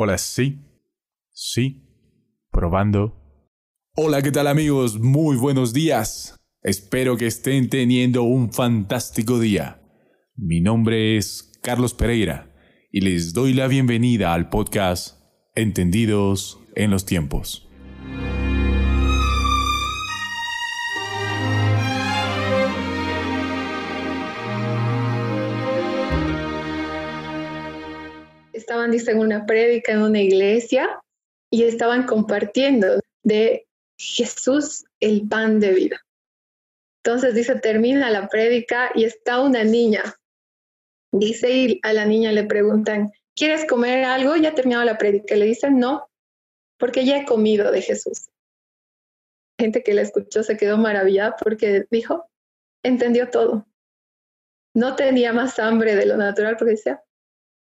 Hola, sí. Sí. Probando. Hola, ¿qué tal amigos? Muy buenos días. Espero que estén teniendo un fantástico día. Mi nombre es Carlos Pereira y les doy la bienvenida al podcast Entendidos en los tiempos. Estaban, dicen, una prédica en una iglesia y estaban compartiendo de Jesús el pan de vida. Entonces dice, termina la prédica y está una niña. Dice, y a la niña le preguntan, ¿quieres comer algo? Ya terminado la prédica. Le dicen, no, porque ya he comido de Jesús. Gente que la escuchó se quedó maravillada porque dijo, entendió todo. No tenía más hambre de lo natural porque decía,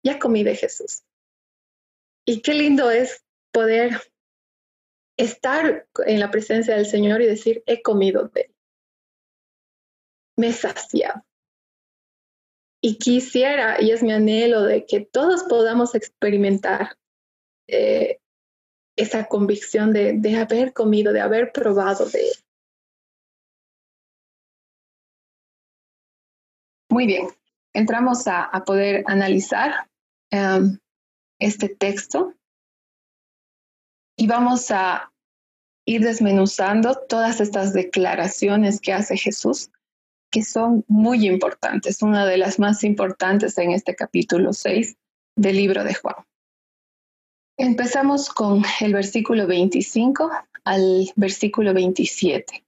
ya comí de Jesús. Y qué lindo es poder estar en la presencia del Señor y decir, he comido de Él. Me he saciado. Y quisiera, y es mi anhelo, de que todos podamos experimentar eh, esa convicción de, de haber comido, de haber probado de Él. Muy bien, entramos a, a poder analizar Em, este texto y vamos a ir desmenuzando todas estas declaraciones que hace Jesús, que son muy importantes, una de las más importantes en este capítulo 6 del libro de Juan. Empezamos con el versículo 25 al versículo 27.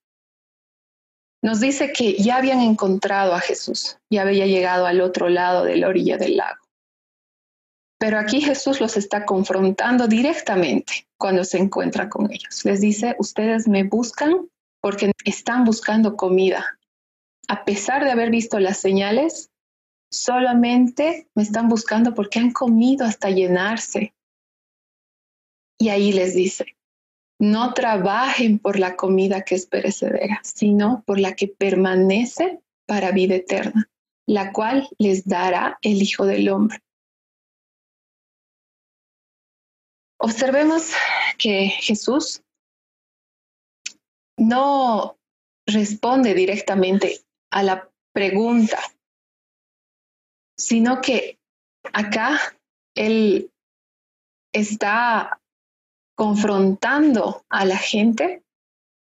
Nos dice que ya habían encontrado a Jesús, ya había llegado al otro lado de la orilla del lago. Pero aquí Jesús los está confrontando directamente cuando se encuentra con ellos. Les dice, ustedes me buscan porque están buscando comida. A pesar de haber visto las señales, solamente me están buscando porque han comido hasta llenarse. Y ahí les dice, no trabajen por la comida que es perecedera, sino por la que permanece para vida eterna, la cual les dará el Hijo del Hombre Observemos que Jesús no responde directamente a la pregunta, sino que acá Él está confrontando a la gente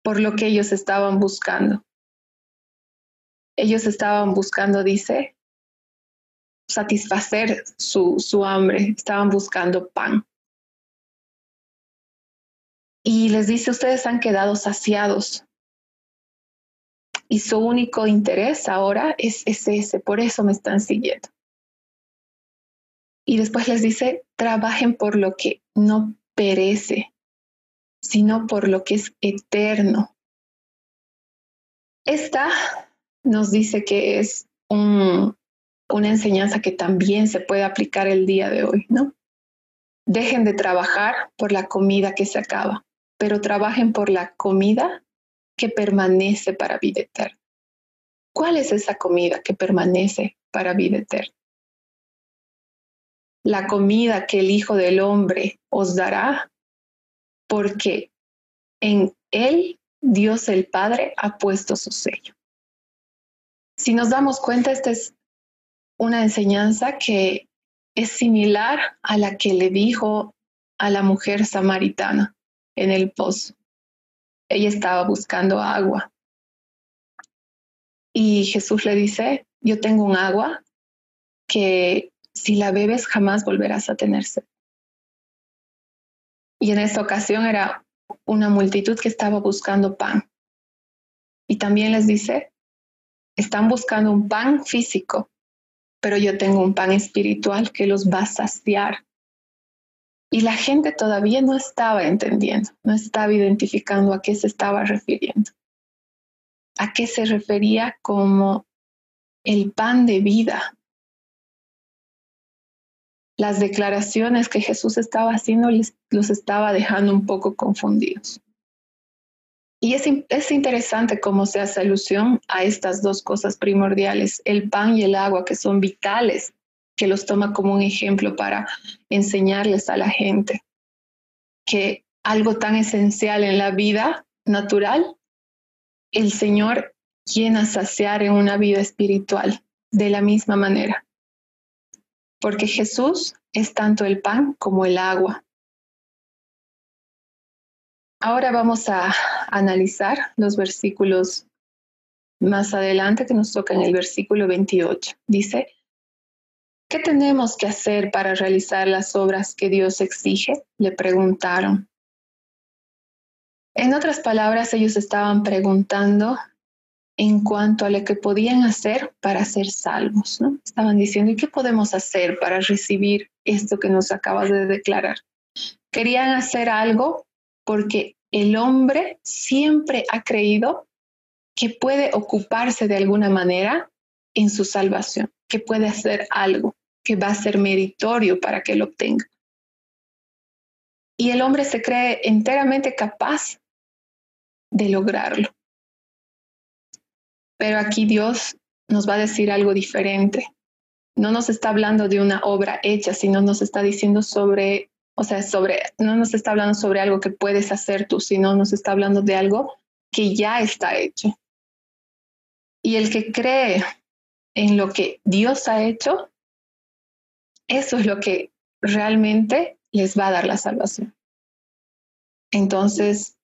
por lo que ellos estaban buscando. Ellos estaban buscando, dice, satisfacer su, su hambre, estaban buscando pan y les dice, ustedes han quedado saciados. Y su único interés ahora es, ese, por eso me están siguiendo. Y después les dice, trabajen por lo que no perece, sino por lo que es eterno. Esta nos dice que es una enseñanza que también se puede aplicar el día de hoy, ¿no? Dejen de trabajar por la comida que se acaba pero trabajen por la comida que permanece para vida eterna. ¿Cuál es esa comida que permanece para vida eterna? La comida que el Hijo del Hombre os dará, porque en Él Dios el Padre ha puesto su sello. Si nos damos cuenta, esta es una enseñanza que es similar a la que le dijo a la mujer samaritana en el pozo. Ella estaba buscando agua. Y Jesús le dice, yo tengo un agua que si la bebes jamás volverás a tener sed. Y en esta ocasión era una multitud que estaba buscando pan. Y también les dice, están buscando un pan físico, pero yo tengo un pan espiritual que los va a saciar y la gente todavía no estaba entendiendo, no estaba identificando a qué se estaba refiriendo, a qué se refería como el pan de vida. Las declaraciones que Jesús estaba haciendo los estaba dejando un poco confundidos. Y es, es, interesante cómo se hace alusión a estas dos cosas primordiales, el pan y el agua, que son vitales que los toma como un ejemplo para enseñarles a la gente que algo tan esencial en la vida natural, el Señor quiere saciar en una vida espiritual de la misma manera. Porque Jesús es tanto el pan como el agua. Ahora vamos a analizar los versículos más adelante que nos toca en el versículo 28. Dice, ¿qué tenemos que hacer para realizar las obras que Dios exige? Le preguntaron. En otras palabras, ellos estaban preguntando en cuanto a lo que podían hacer para ser salvos. Estaban diciendo, ¿y qué podemos hacer para recibir esto que nos acabas de declarar? Querían hacer algo porque el hombre siempre ha creído que puede ocuparse de alguna manera en su salvación, que puede hacer algo que va a ser meritorio para que lo obtenga. Y el hombre se cree enteramente capaz de lograrlo. Pero aquí Dios nos va a decir algo diferente. No nos está hablando de una obra hecha, sino nos está diciendo sobre o sea, sobre, no nos está hablando sobre algo que puedes hacer tú, sino nos está hablando de algo que ya está hecho. Y el que cree en lo que Dios ha hecho, eso es lo que realmente les va a dar la salvación. Entonces,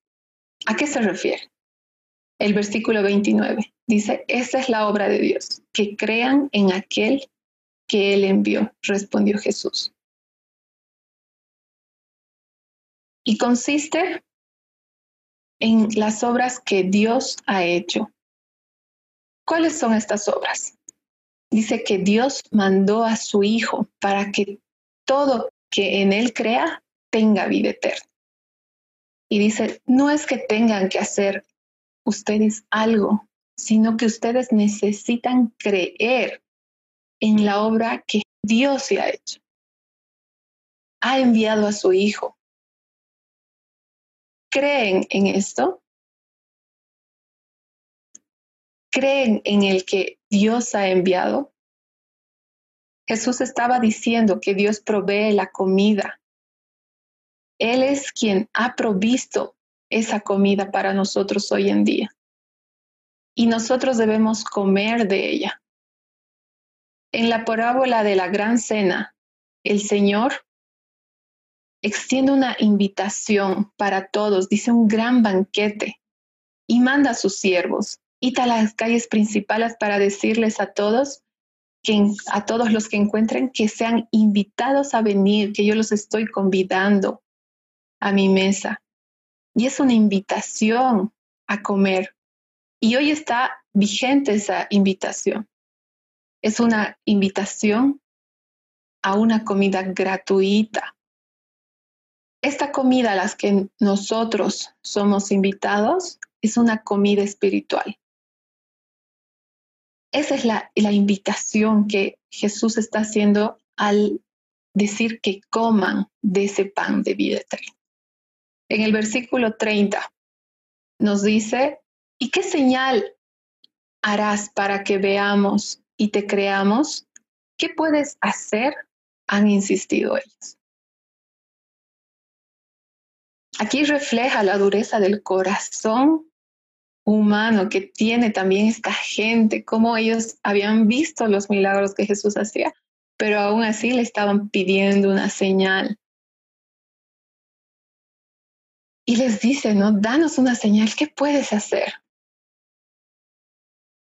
¿a qué se refiere? El versículo 29 dice, esa es la obra de Dios, que crean en aquel que Él envió, respondió Jesús. y consiste en las obras que Dios ha hecho. ¿Cuáles son estas obras? Dice que Dios mandó a su Hijo para que todo que en Él crea tenga vida eterna. Y dice, no es que tengan que hacer ustedes algo, sino que ustedes necesitan creer en la obra que Dios ha hecho. Ha enviado a su Hijo creen en esto, creen en el que Dios ha enviado. Jesús estaba diciendo que Dios provee la comida. Él es quien ha provisto esa comida para nosotros hoy en día. Y nosotros debemos comer de ella. En la parábola de la gran cena, el Señor extiende una invitación para todos, dice un gran banquete y manda a sus siervos, id a las calles principales para decirles a todos, que, a todos los que encuentren que sean invitados a venir, que yo los estoy convidando a mi mesa. Y es una invitación a comer. Y hoy está vigente esa invitación. Es una invitación a una comida gratuita esta comida a las que nosotros somos invitados es una comida espiritual. Esa es la, invitación que Jesús está haciendo al decir que coman de ese pan de vida eterna. En el versículo 30 nos dice, ¿y qué señal harás para que veamos y te creamos? ¿Qué puedes hacer? Han insistido ellos. Aquí refleja la dureza del corazón humano que tiene también esta gente, como ellos habían visto los milagros que Jesús hacía, pero aún así le estaban pidiendo una señal. Y les dice, ¿no? Danos una señal, ¿qué puedes hacer?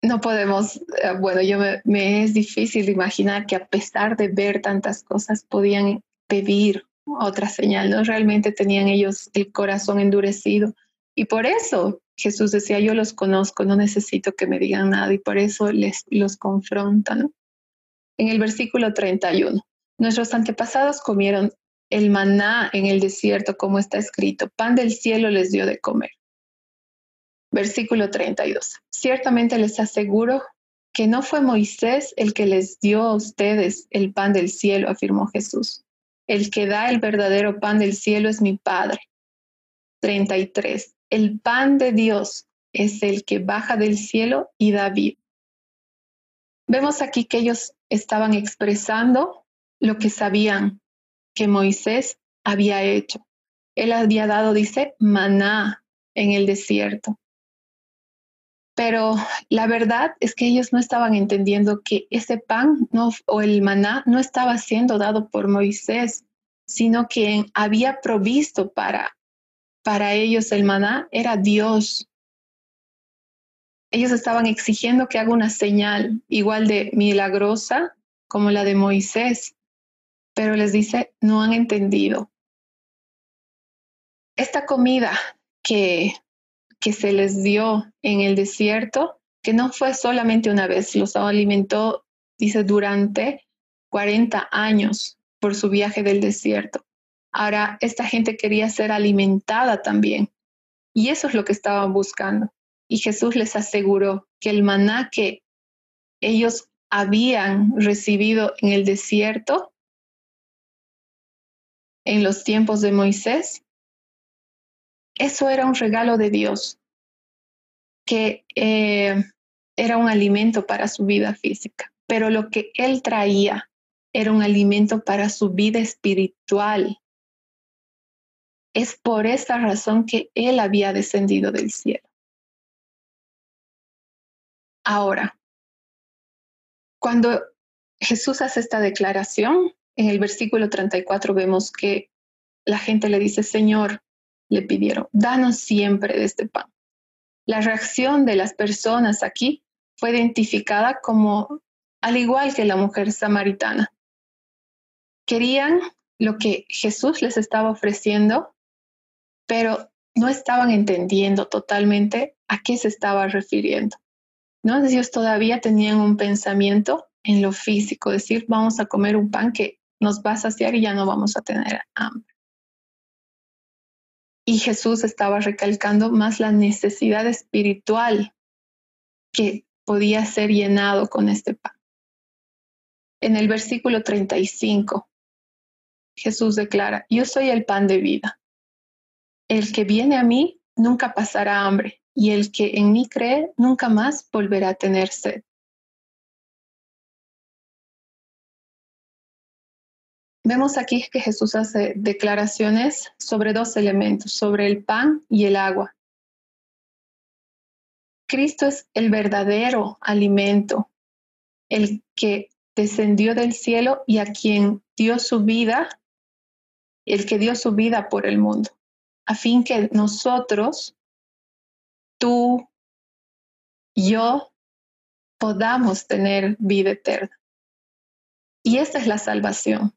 No podemos, eh, bueno, yo me es difícil imaginar que a pesar de ver tantas cosas podían pedir otra señal, ¿no? Realmente tenían ellos el corazón endurecido. Y por eso Jesús decía, yo los conozco, no necesito que me digan nada y por eso les los confrontan. En el versículo 31, nuestros antepasados comieron el maná en el desierto, como está escrito, pan del cielo les dio de comer. Versículo 32, ciertamente les aseguro que no fue Moisés el que les dio a ustedes el pan del cielo, afirmó Jesús. El que da el verdadero pan del cielo es mi Padre. 33. El pan de Dios es el que baja del cielo y da vida. Vemos aquí que ellos estaban expresando lo que sabían que Moisés había hecho. Él había dado, dice, maná en el desierto. Pero la verdad es que ellos no estaban entendiendo que ese pan no, o el maná no estaba siendo dado por Moisés, sino quien había provisto para, para ellos el maná era Dios. Ellos estaban exigiendo que haga una señal igual de milagrosa como la de Moisés, pero les dice, no han entendido. Esta comida que que se les dio en el desierto, que no fue solamente una vez, los alimentó, dice, durante 40 años por su viaje del desierto. Ahora, esta gente quería ser alimentada también. Y eso es lo que estaban buscando. Y Jesús les aseguró que el maná que ellos habían recibido en el desierto, en los tiempos de Moisés, eso era un regalo de Dios, que eh, era un alimento para su vida física, pero lo que Él traía era un alimento para su vida espiritual. Es por esta razón que Él había descendido del cielo. Ahora, cuando Jesús hace esta declaración, en el versículo 34 vemos que la gente le dice, Señor, le pidieron, danos siempre de este pan. La reacción de las personas aquí fue identificada como al igual que la mujer samaritana. Querían lo que Jesús les estaba ofreciendo, pero no estaban entendiendo totalmente a qué se estaba refiriendo. ¿no? Ellos todavía tenían un pensamiento en lo físico, decir, vamos a comer un pan que nos va a saciar y ya no vamos a tener hambre. Y Jesús estaba recalcando más la necesidad espiritual que podía ser llenado con este pan. En el versículo 35, Jesús declara, yo soy el pan de vida. El que viene a mí nunca pasará hambre, y el que en mí cree nunca más volverá a tener sed. Vemos aquí que Jesús hace declaraciones sobre dos elementos, sobre el pan y el agua. Cristo es el verdadero alimento, el que descendió del cielo y a quien dio su vida, el que dio su vida por el mundo, a fin que nosotros, tú, yo, podamos tener vida eterna. Y esta es la salvación.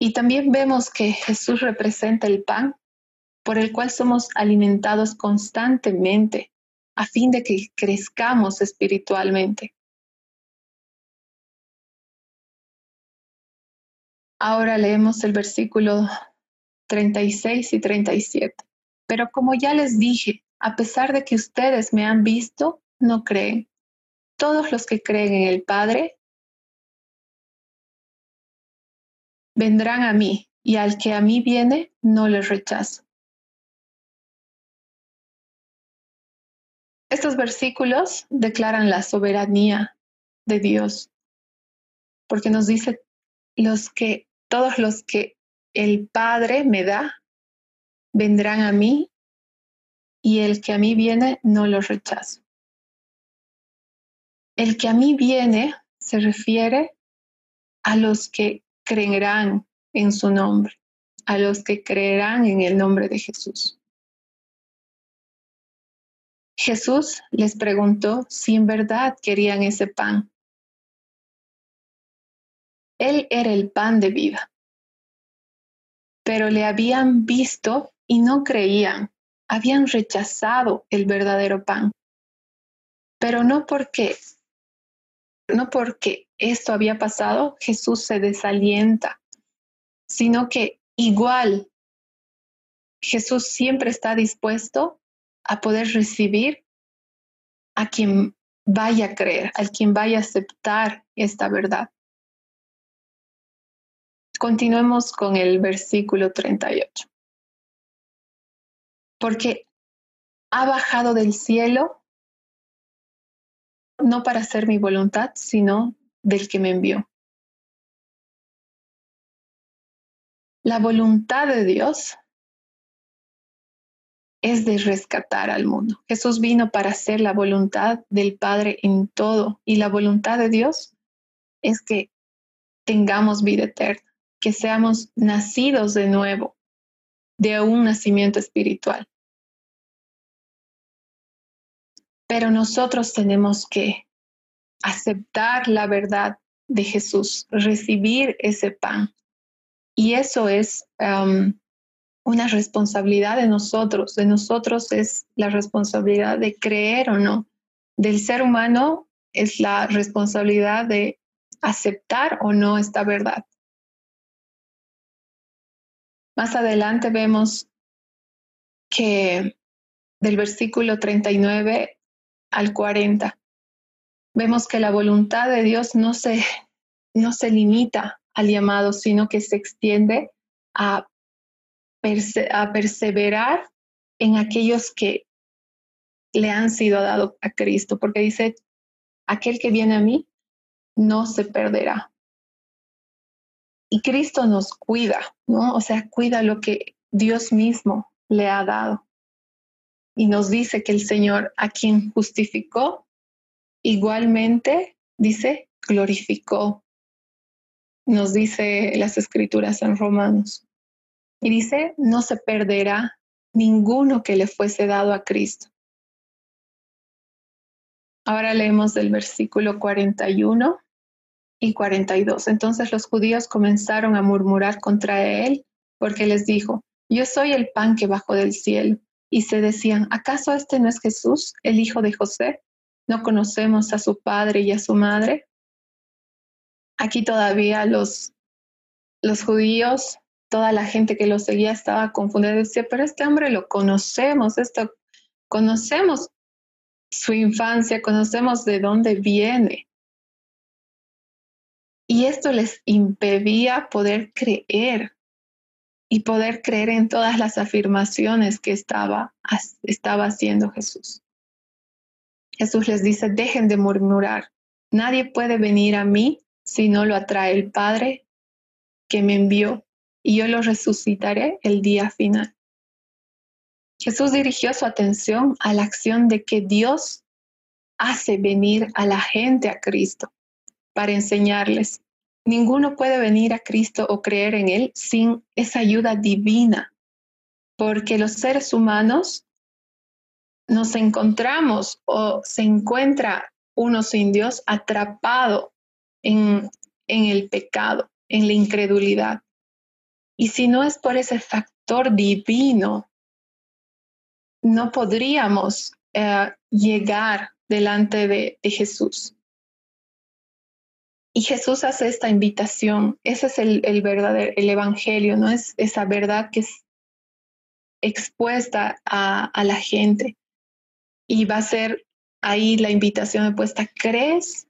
Y también vemos que Jesús representa el pan por el cual somos alimentados constantemente a fin de que crezcamos espiritualmente. Ahora leemos el versículo 36 y 37. Pero como ya les dije, a pesar de que ustedes me han visto, no creen. Todos los que creen en el Padre vendrán a mí, y al que a mí viene, no le rechazo. Estos versículos declaran la soberanía de Dios, porque nos dice los que todos los que el Padre me da vendrán a mí y el que a mí viene no lo rechazo. El que a mí viene se refiere a los que creerán en su nombre, a los que creerán en el nombre de Jesús. Jesús les preguntó si en verdad querían ese pan. Él era el pan de vida, pero le habían visto y no creían, habían rechazado el verdadero pan. Pero no porque no porque esto había pasado, Jesús se desalienta, sino que igual Jesús siempre está dispuesto a poder recibir a quien vaya a creer, a quien vaya a aceptar esta verdad. Continuemos con el versículo 38. Porque ha bajado del cielo no para hacer mi voluntad, sino del que me envió. La voluntad de Dios es de rescatar al mundo. Jesús vino para hacer la voluntad del Padre en todo y la voluntad de Dios es que tengamos vida eterna, que seamos nacidos de nuevo, de un nacimiento espiritual. Pero nosotros tenemos que aceptar la verdad de Jesús, recibir ese pan. Y eso es um, una responsabilidad de nosotros. De nosotros es la responsabilidad de creer o no. Del ser humano es la responsabilidad de aceptar o no esta verdad. Más adelante vemos que del versículo 39 al 40, vemos que la voluntad de Dios no se, no se limita al llamado, sino que se extiende a, a perseverar en aquellos que le han sido dados a Cristo, porque dice, aquel que viene a mí no se perderá. Y Cristo nos cuida, ¿no? O sea, cuida lo que Dios mismo le ha dado. Y nos dice que el Señor a quien justificó, igualmente, dice, glorificó. Nos dice las escrituras en Romanos. Y dice, no se perderá ninguno que le fuese dado a Cristo. Ahora leemos del versículo 41 y 42. Entonces los judíos comenzaron a murmurar contra él porque les dijo, yo soy el pan que bajó del cielo. Y se decían, ¿acaso este no es Jesús, el hijo de José? ¿No conocemos a su padre y a su madre? Aquí todavía los, los judíos, toda la gente que lo seguía estaba confundida. Decía, pero este hombre lo conocemos, esto, conocemos su infancia, conocemos de dónde viene. Y esto les impedía poder creer y poder creer en todas las afirmaciones que estaba, estaba haciendo Jesús. Jesús les dice, dejen de murmurar. Nadie puede venir a mí si no lo atrae el Padre que me envió y yo lo resucitaré el día final. Jesús dirigió su atención a la acción de que Dios hace venir a la gente a Cristo para enseñarles. Ninguno puede venir a Cristo o creer en Él sin esa ayuda divina, porque los seres humanos nos encontramos o se encuentra uno sin Dios atrapado en, en el pecado, en la incredulidad. Y si no es por ese factor divino, no podríamos eh, llegar delante de Jesús. Y Jesús hace esta invitación, ese es el, verdadero, el evangelio, ¿no? Es esa verdad que es expuesta a, la gente. Y va a ser ahí la invitación puesta, ¿crees?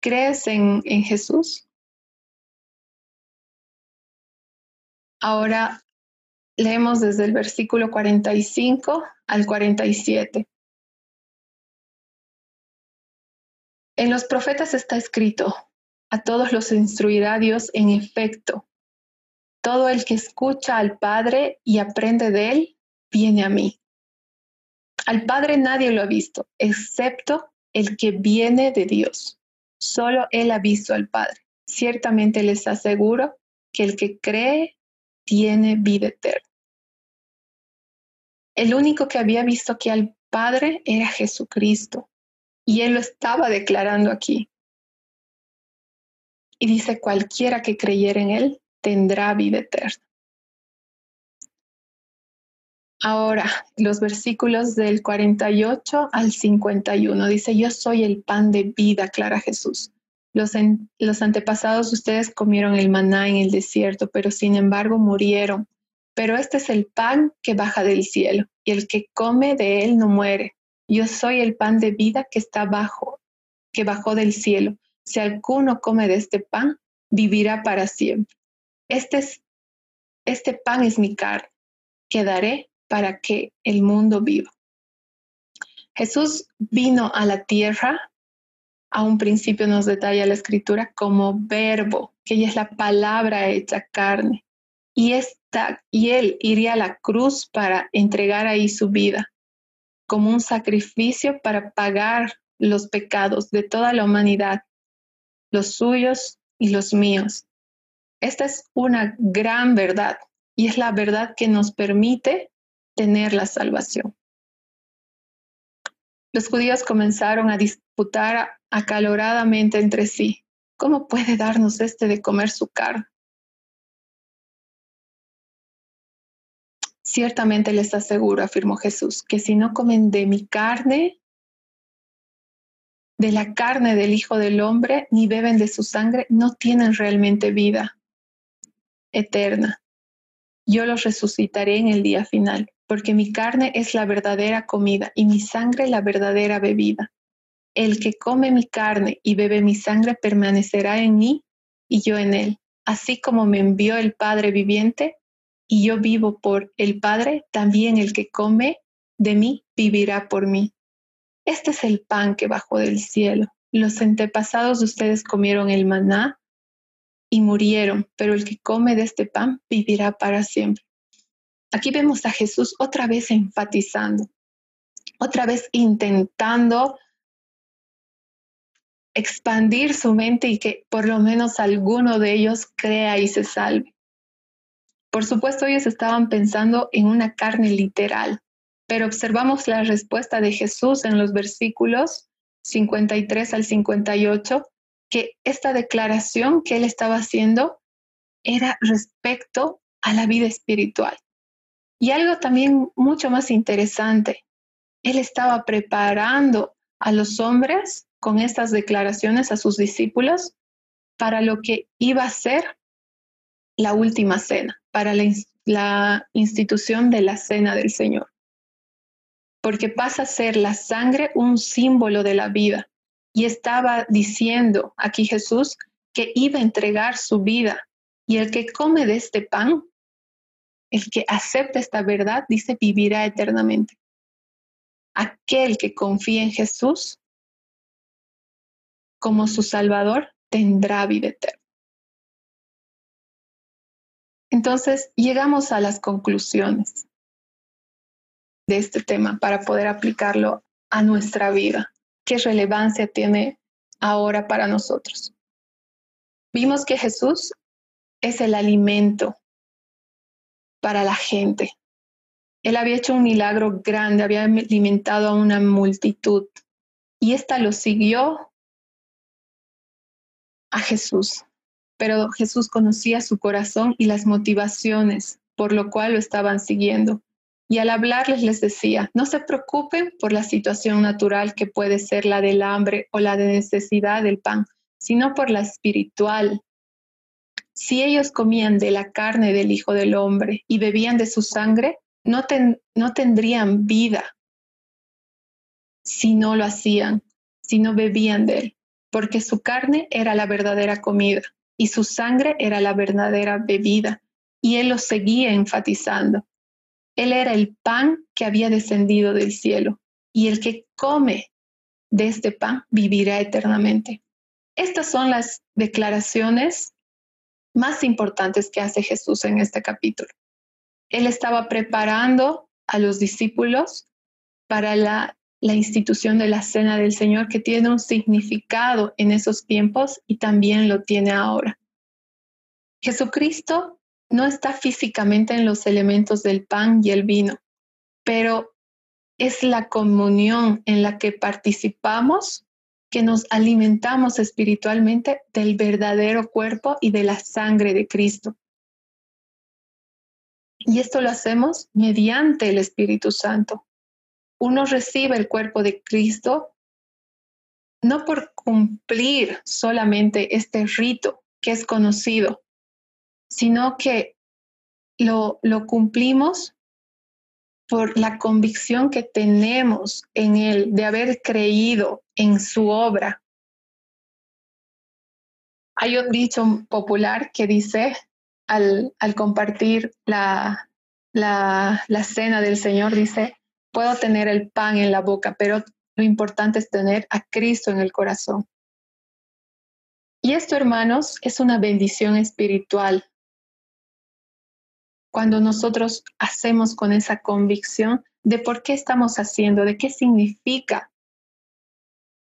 ¿Crees en, en Jesús? Ahora leemos desde el versículo 45 al 47. En los profetas está escrito, a todos los instruirá Dios en efecto. Todo el que escucha al Padre y aprende de él, viene a mí. Al Padre nadie lo ha visto, excepto el que viene de Dios. Solo Él ha visto al Padre. Ciertamente les aseguro que el que cree tiene vida eterna. El único que había visto que al Padre era Jesucristo. Y él lo estaba declarando aquí. Y dice, cualquiera que creyera en él tendrá vida eterna. Ahora, los versículos del 48 al 51 dice, yo soy el pan de vida, clara Jesús. Los, los antepasados ustedes comieron el maná en el desierto, pero sin embargo murieron. Pero este es el pan que baja del cielo, y el que come de él no muere. Yo soy el pan de vida que está bajo, que bajó del cielo. Si alguno come de este pan, vivirá para siempre. Este, es, este pan es mi carne, que daré para que el mundo viva. Jesús vino a la tierra a un principio nos detalla la escritura como verbo, que ella es la palabra hecha carne. Y, esta, y él iría a la cruz para entregar ahí su vida como un sacrificio para pagar los pecados de toda la humanidad, los suyos y los míos. Esta es una gran verdad y es la verdad que nos permite tener la salvación. Los judíos comenzaron a disputar acaloradamente entre sí, ¿cómo puede darnos este de comer su carne? Ciertamente les aseguro, afirmó Jesús, que si no comen de mi carne, de la carne del Hijo del Hombre, ni beben de su sangre, no tienen realmente vida eterna. Yo los resucitaré en el día final, porque mi carne es la verdadera comida y mi sangre la verdadera bebida. El que come mi carne y bebe mi sangre permanecerá en mí y yo en él. Así como me envió el Padre viviente y yo vivo por el Padre, también el que come de mí vivirá por mí. Este es el pan que bajó del cielo. Los antepasados de ustedes comieron el maná y murieron, pero el que come de este pan vivirá para siempre. Aquí vemos a Jesús otra vez enfatizando, otra vez intentando expandir su mente y que por lo menos alguno de ellos crea y se salve. Por supuesto, ellos estaban pensando en una carne literal, pero observamos la respuesta de Jesús en los versículos 53 al 58, que esta declaración que él estaba haciendo era respecto a la vida espiritual. Y algo también mucho más interesante, él estaba preparando a los hombres con estas declaraciones a sus discípulos para lo que iba a ser la última cena, para la, institución de la cena del Señor. Porque pasa a ser la sangre un símbolo de la vida. Y estaba diciendo aquí Jesús que iba a entregar su vida. Y el que come de este pan, el que acepta esta verdad, dice, vivirá eternamente. Aquel que confía en Jesús como su Salvador tendrá vida eterna. Entonces, llegamos a las conclusiones de este tema para poder aplicarlo a nuestra vida. ¿Qué relevancia tiene ahora para nosotros? Vimos que Jesús es el alimento para la gente. Él había hecho un milagro grande, había alimentado a una multitud y ésta lo siguió a Jesús pero Jesús conocía su corazón y las motivaciones por lo cual lo estaban siguiendo. Y al hablarles les decía, no se preocupen por la situación natural que puede ser la del hambre o la de necesidad del pan, sino por la espiritual. Si ellos comían de la carne del Hijo del Hombre y bebían de su sangre, no, no tendrían vida si no lo hacían, si no bebían de él, porque su carne era la verdadera comida y su sangre era la verdadera bebida, y él lo seguía enfatizando. Él era el pan que había descendido del cielo, y el que come de este pan vivirá eternamente. Estas son las declaraciones más importantes que hace Jesús en este capítulo. Él estaba preparando a los discípulos para la la institución de la Cena del Señor que tiene un significado en esos tiempos y también lo tiene ahora. Jesucristo no está físicamente en los elementos del pan y el vino, pero es la comunión en la que participamos que nos alimentamos espiritualmente del verdadero cuerpo y de la sangre de Cristo. Y esto lo hacemos mediante el Espíritu Santo uno recibe el cuerpo de Cristo no por cumplir solamente este rito que es conocido, sino que lo, lo cumplimos por la convicción que tenemos en Él de haber creído en su obra. Hay un dicho popular que dice, al, al compartir la, la, la cena del Señor, dice, puedo tener el pan en la boca, pero lo importante es tener a Cristo en el corazón. Y esto, hermanos, es una bendición espiritual. Cuando nosotros hacemos con esa convicción de por qué estamos haciendo, de qué significa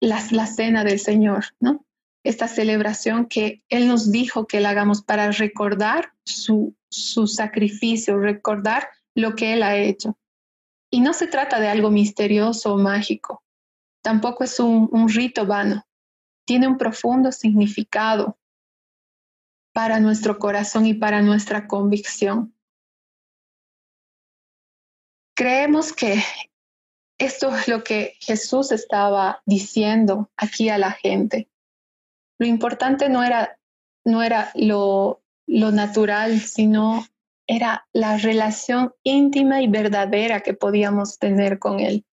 la, la cena del Señor, ¿no? Esta celebración que Él nos dijo que la hagamos para recordar su, su sacrificio, recordar lo que Él ha hecho. Y no se trata de algo misterioso o mágico, tampoco es un, rito vano, tiene un profundo significado para nuestro corazón y para nuestra convicción. Creemos que esto es lo que Jesús estaba diciendo aquí a la gente. Lo importante no era, no era lo, lo natural, sino era la relación íntima y verdadera que podíamos tener con Él.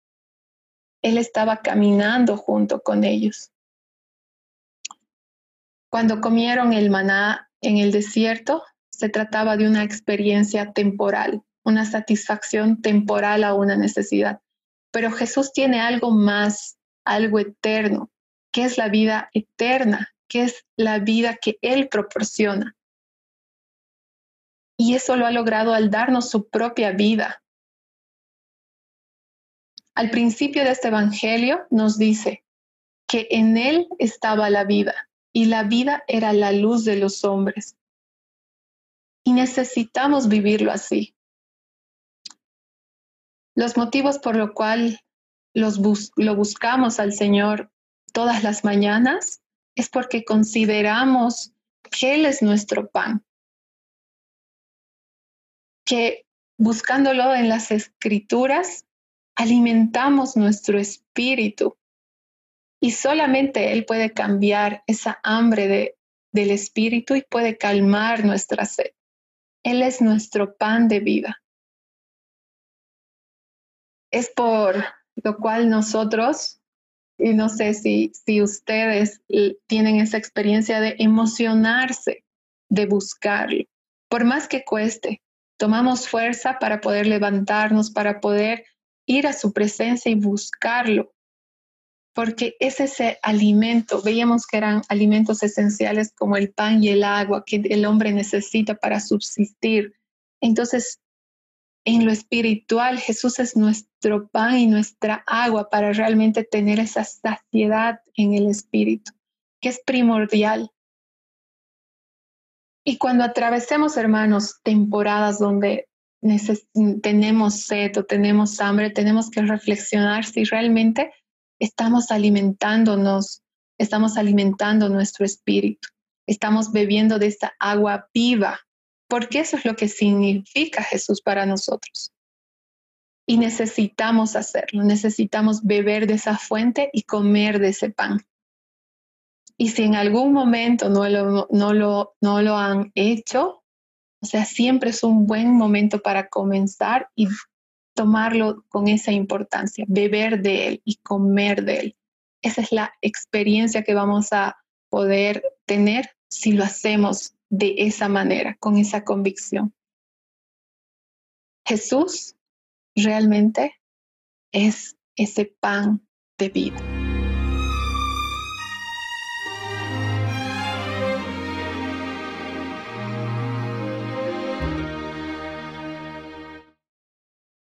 Él estaba caminando junto con ellos. Cuando comieron el maná en el desierto, se trataba de una experiencia temporal, una satisfacción temporal a una necesidad. Pero Jesús tiene algo más, algo eterno, que es la vida eterna, que es la vida que Él proporciona. Y eso lo ha logrado al darnos su propia vida. Al principio de este Evangelio nos dice que en Él estaba la vida y la vida era la luz de los hombres. Y necesitamos vivirlo así. Los motivos por los cuales lo buscamos al Señor todas las mañanas es porque consideramos que Él es nuestro pan, que buscándolo en las escrituras alimentamos nuestro espíritu y solamente Él puede cambiar esa hambre de, del espíritu y puede calmar nuestra sed. Él es nuestro pan de vida. Es por lo cual nosotros, y no sé si, si ustedes tienen esa experiencia de emocionarse, de buscarlo, por más que cueste, tomamos fuerza para poder levantarnos, para poder ir a su presencia y buscarlo, porque es ese alimento, veíamos que eran alimentos esenciales como el pan y el agua que el hombre necesita para subsistir. Entonces, en lo espiritual, Jesús es nuestro pan y nuestra agua para realmente tener esa saciedad en el espíritu, que es primordial. Y cuando atravesemos, hermanos, temporadas donde tenemos sed o tenemos hambre, tenemos que reflexionar si realmente estamos alimentándonos, estamos alimentando nuestro espíritu, estamos bebiendo de esta agua viva, porque eso es lo que significa Jesús para nosotros. Y necesitamos hacerlo, necesitamos beber de esa fuente y comer de ese pan. Y si en algún momento no lo, no lo, no lo han hecho, o sea, siempre es un buen momento para comenzar y tomarlo con esa importancia, beber de él y comer de él. Esa es la experiencia que vamos a poder tener si lo hacemos de esa manera, con esa convicción. Jesús realmente es ese pan de vida.